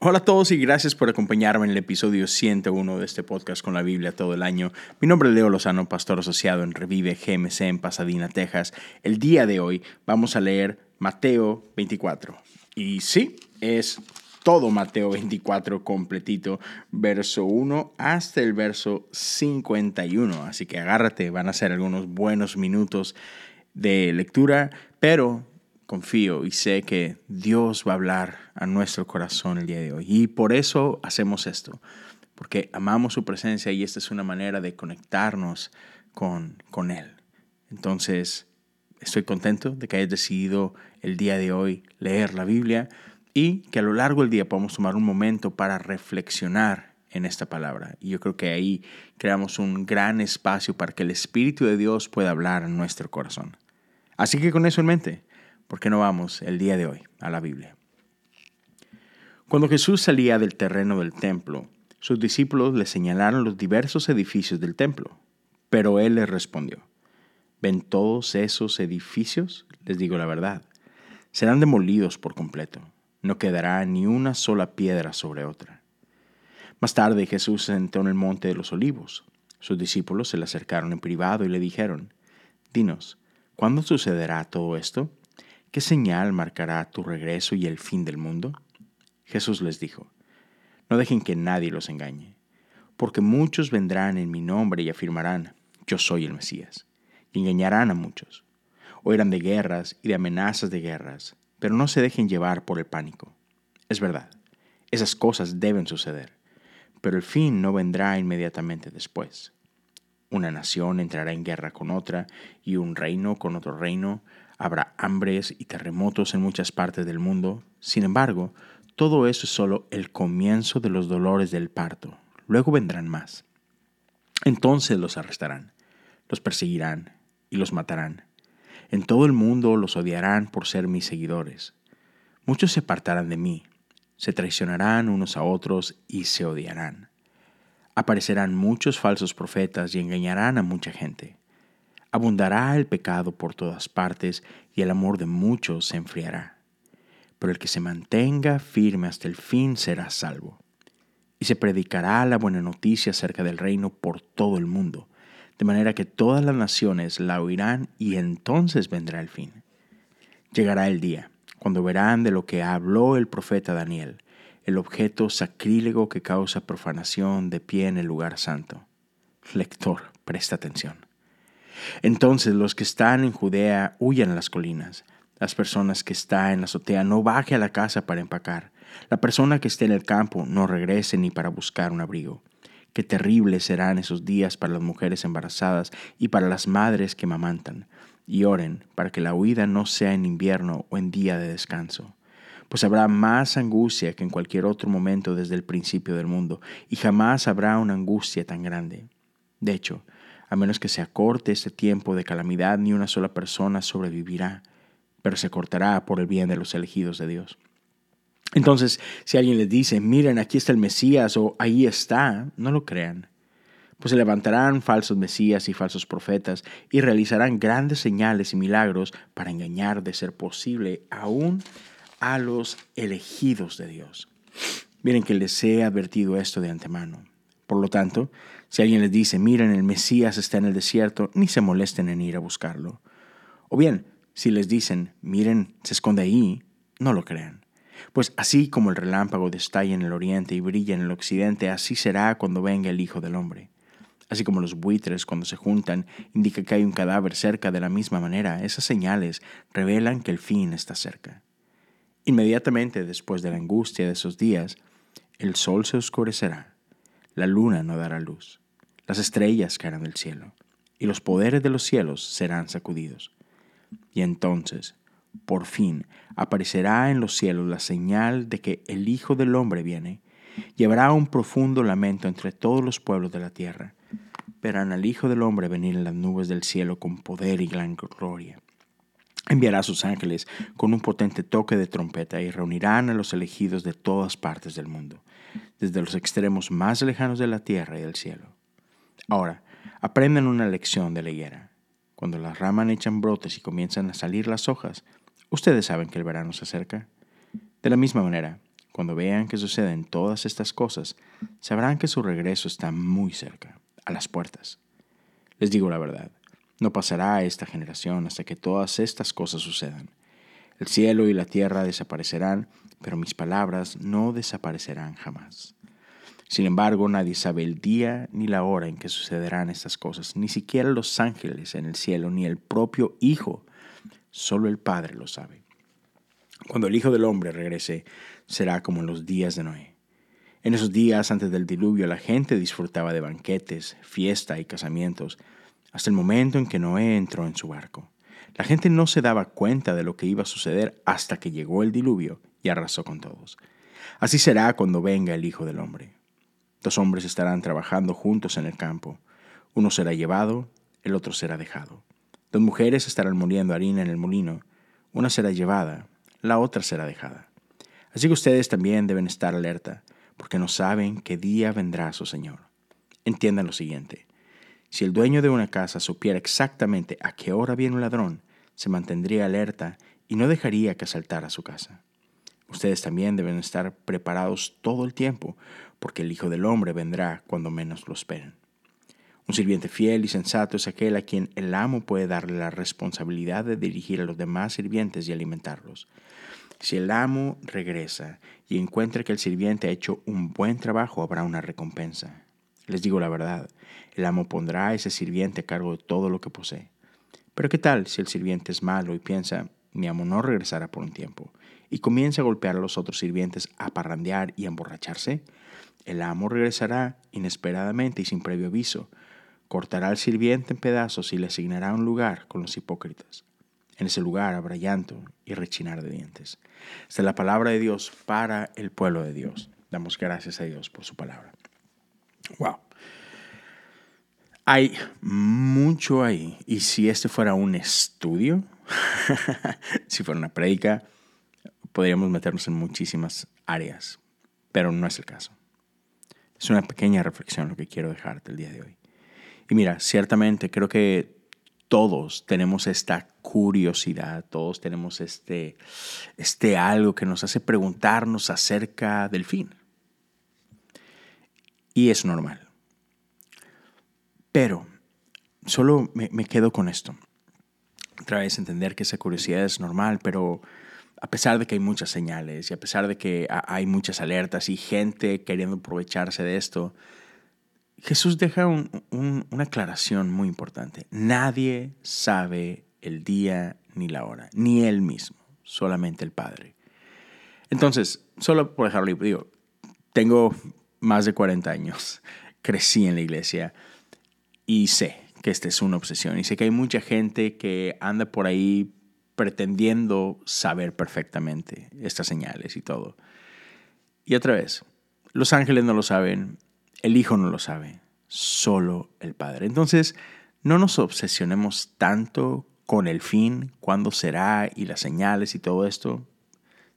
Hola a todos y gracias por acompañarme en el episodio 101 de este podcast con la Biblia todo el año. Mi nombre es Leo Lozano, pastor asociado en Revive GMC en Pasadena, Texas. El día de hoy vamos a leer Mateo 24. Y sí, es todo Mateo 24 completito, verso 1 hasta el verso 51. Así que agárrate, van a ser algunos buenos minutos de lectura, pero confío y sé que Dios va a hablar a nuestro corazón el día de hoy. Y por eso hacemos esto, porque amamos su presencia y esta es una manera de conectarnos con, con Él. Entonces, estoy contento de que hayas decidido el día de hoy leer la Biblia y que a lo largo del día podamos tomar un momento para reflexionar en esta palabra. Y yo creo que ahí creamos un gran espacio para que el Espíritu de Dios pueda hablar en nuestro corazón. Así que con eso en mente, ¿por qué no vamos el día de hoy a la Biblia? Cuando Jesús salía del terreno del templo, sus discípulos le señalaron los diversos edificios del templo, pero él les respondió, ¿ven todos esos edificios? Les digo la verdad, serán demolidos por completo, no quedará ni una sola piedra sobre otra. Más tarde Jesús se sentó en el monte de los olivos. Sus discípulos se le acercaron en privado y le dijeron, Dinos, ¿cuándo sucederá todo esto? ¿Qué señal marcará tu regreso y el fin del mundo? Jesús les dijo, No dejen que nadie los engañe, porque muchos vendrán en mi nombre y afirmarán, Yo soy el Mesías, y engañarán a muchos. Oirán de guerras y de amenazas de guerras, pero no se dejen llevar por el pánico. Es verdad, esas cosas deben suceder, pero el fin no vendrá inmediatamente después. Una nación entrará en guerra con otra y un reino con otro reino. Habrá hambres y terremotos en muchas partes del mundo. Sin embargo, todo eso es solo el comienzo de los dolores del parto. Luego vendrán más. Entonces los arrestarán, los perseguirán y los matarán. En todo el mundo los odiarán por ser mis seguidores. Muchos se apartarán de mí, se traicionarán unos a otros y se odiarán. Aparecerán muchos falsos profetas y engañarán a mucha gente. Abundará el pecado por todas partes y el amor de muchos se enfriará. Pero el que se mantenga firme hasta el fin será salvo. Y se predicará la buena noticia acerca del reino por todo el mundo, de manera que todas las naciones la oirán y entonces vendrá el fin. Llegará el día, cuando verán de lo que habló el profeta Daniel, el objeto sacrílego que causa profanación de pie en el lugar santo. Lector, presta atención. Entonces los que están en Judea huyan a las colinas. Las personas que están en la azotea no baje a la casa para empacar. La persona que esté en el campo no regrese ni para buscar un abrigo. Qué terribles serán esos días para las mujeres embarazadas y para las madres que mamantan. Y oren para que la huida no sea en invierno o en día de descanso pues habrá más angustia que en cualquier otro momento desde el principio del mundo, y jamás habrá una angustia tan grande. De hecho, a menos que se acorte este tiempo de calamidad, ni una sola persona sobrevivirá, pero se cortará por el bien de los elegidos de Dios. Entonces, si alguien les dice, miren, aquí está el Mesías o ahí está, no lo crean, pues se levantarán falsos Mesías y falsos profetas y realizarán grandes señales y milagros para engañar de ser posible aún a los elegidos de Dios. Miren que les he advertido esto de antemano. Por lo tanto, si alguien les dice, miren, el Mesías está en el desierto, ni se molesten en ir a buscarlo. O bien, si les dicen, miren, se esconde ahí, no lo crean. Pues así como el relámpago destalla en el oriente y brilla en el occidente, así será cuando venga el Hijo del Hombre. Así como los buitres cuando se juntan indica que hay un cadáver cerca de la misma manera, esas señales revelan que el fin está cerca. Inmediatamente después de la angustia de esos días, el sol se oscurecerá, la luna no dará luz, las estrellas caerán del cielo, y los poderes de los cielos serán sacudidos. Y entonces, por fin, aparecerá en los cielos la señal de que el Hijo del Hombre viene, y habrá un profundo lamento entre todos los pueblos de la tierra. Verán al Hijo del Hombre venir en las nubes del cielo con poder y gran gloria enviará a sus ángeles con un potente toque de trompeta y reunirán a los elegidos de todas partes del mundo, desde los extremos más lejanos de la tierra y del cielo. Ahora, aprendan una lección de la higuera. Cuando las ramas echan brotes y comienzan a salir las hojas, ustedes saben que el verano se acerca. De la misma manera, cuando vean que suceden todas estas cosas, sabrán que su regreso está muy cerca, a las puertas. Les digo la verdad, no pasará esta generación hasta que todas estas cosas sucedan. El cielo y la tierra desaparecerán, pero mis palabras no desaparecerán jamás. Sin embargo, nadie sabe el día ni la hora en que sucederán estas cosas, ni siquiera los ángeles en el cielo, ni el propio Hijo. Solo el Padre lo sabe. Cuando el Hijo del Hombre regrese, será como en los días de Noé. En esos días antes del diluvio la gente disfrutaba de banquetes, fiesta y casamientos, hasta el momento en que Noé entró en su barco. La gente no se daba cuenta de lo que iba a suceder hasta que llegó el diluvio y arrasó con todos. Así será cuando venga el Hijo del Hombre. Dos hombres estarán trabajando juntos en el campo. Uno será llevado, el otro será dejado. Dos mujeres estarán moliendo harina en el molino. Una será llevada, la otra será dejada. Así que ustedes también deben estar alerta, porque no saben qué día vendrá su Señor. Entiendan lo siguiente. Si el dueño de una casa supiera exactamente a qué hora viene un ladrón, se mantendría alerta y no dejaría que asaltara su casa. Ustedes también deben estar preparados todo el tiempo, porque el Hijo del Hombre vendrá cuando menos lo esperen. Un sirviente fiel y sensato es aquel a quien el amo puede darle la responsabilidad de dirigir a los demás sirvientes y alimentarlos. Si el amo regresa y encuentra que el sirviente ha hecho un buen trabajo, habrá una recompensa. Les digo la verdad, el amo pondrá a ese sirviente a cargo de todo lo que posee. Pero ¿qué tal si el sirviente es malo y piensa, mi amo no regresará por un tiempo, y comienza a golpear a los otros sirvientes, a parrandear y a emborracharse? El amo regresará inesperadamente y sin previo aviso, cortará al sirviente en pedazos y le asignará un lugar con los hipócritas. En ese lugar habrá llanto y rechinar de dientes. Esta es la palabra de Dios para el pueblo de Dios. Damos gracias a Dios por su palabra. Wow. Hay mucho ahí. Y si este fuera un estudio, si fuera una prédica, podríamos meternos en muchísimas áreas. Pero no es el caso. Es una pequeña reflexión lo que quiero dejarte el día de hoy. Y mira, ciertamente creo que todos tenemos esta curiosidad, todos tenemos este, este algo que nos hace preguntarnos acerca del fin. Y es normal. Pero solo me, me quedo con esto. Otra vez entender que esa curiosidad es normal, pero a pesar de que hay muchas señales y a pesar de que hay muchas alertas y gente queriendo aprovecharse de esto, Jesús deja una aclaración muy importante. Nadie sabe el día ni la hora, ni él mismo, solamente el Padre. Entonces, solo por dejarlo, digo, tengo más de 40 años, crecí en la iglesia y sé que esta es una obsesión y sé que hay mucha gente que anda por ahí pretendiendo saber perfectamente estas señales y todo. Y otra vez, los ángeles no lo saben, el Hijo no lo sabe, solo el Padre. Entonces, no nos obsesionemos tanto con el fin, cuándo será y las señales y todo esto,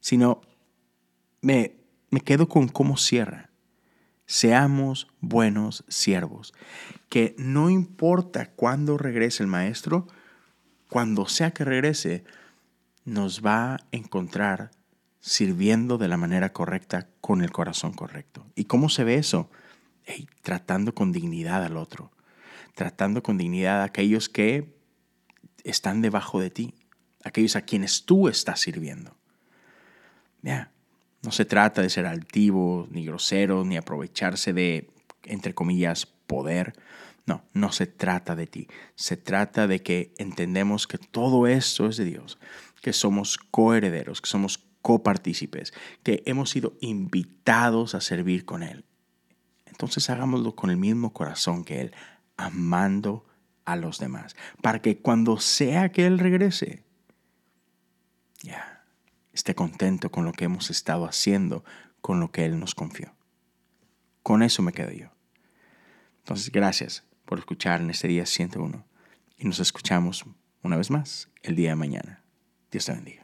sino me, me quedo con cómo cierra. Seamos buenos siervos, que no importa cuándo regrese el Maestro, cuando sea que regrese, nos va a encontrar sirviendo de la manera correcta con el corazón correcto. ¿Y cómo se ve eso? tratando con dignidad al otro, tratando con dignidad a aquellos que están debajo de ti, aquellos a quienes tú estás sirviendo. Ya, no se trata de ser altivo, ni grosero, ni aprovecharse de, entre comillas, poder. No, no se trata de ti. Se trata de que entendemos que todo esto es de Dios, que somos coherederos, que somos copartícipes, que hemos sido invitados a servir con Él entonces hagámoslo con el mismo corazón que Él, amando a los demás, para que cuando sea que Él regrese, ya, esté contento con lo que hemos estado haciendo, con lo que Él nos confió. Con eso me quedo yo. Entonces, gracias por escuchar en este día 101 y nos escuchamos una vez más el día de mañana. Dios te bendiga.